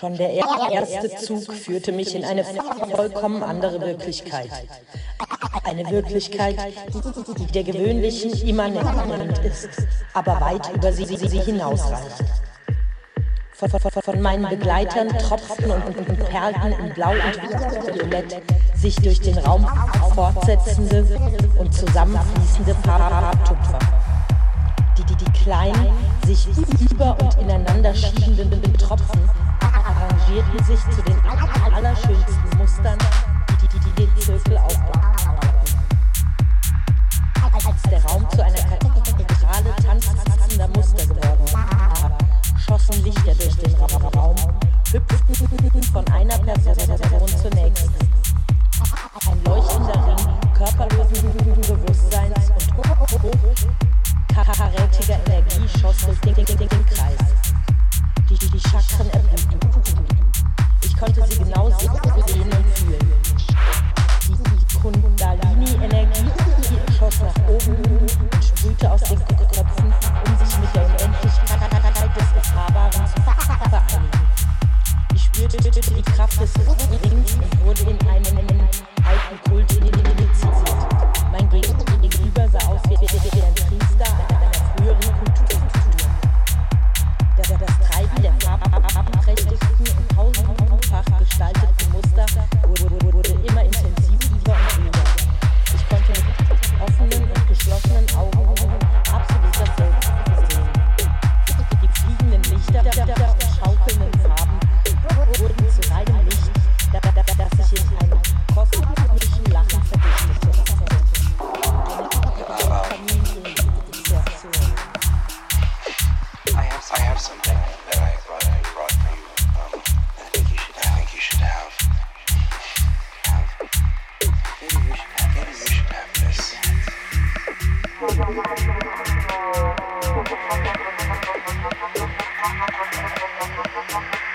Schon der erste Zug führte mich in eine vollkommen andere Wirklichkeit. Eine Wirklichkeit, die der gewöhnlichen immanent ist, aber weit über sie, sie hinausreicht. Von, von, von, meinen Begleitern tropften und, und, und perlten in Blau und Violett sich durch den Raum fortsetzende und zusammenfließende Farbtupfer. Die, die, die kleinen, sich über und ineinander schiebenden Tropfen arrangierten sich zu den allerschönsten Mustern, die, die, die den Zirkel aufbauten. Als der Raum zu einer Kathedrale tanzender Muster geworden war, schossen Lichter durch den Raum, hüpften von einer Person zur nächsten. Ein leuchtender Ring körperlosen Bewusstseins und hochkarätiger Energie schoss durch den, Kreis. Die, die Chakren erblühten. Konnte sie genau sehen und fühlen. Die, Kundalini-Energie schoss nach oben und sprühte aus den Köpfen, um sich mit der Unendlichkeit des Erfahrbaren zu vereinigen. Ich spürte die Kraft des Rings Thank you.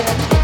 Thank you.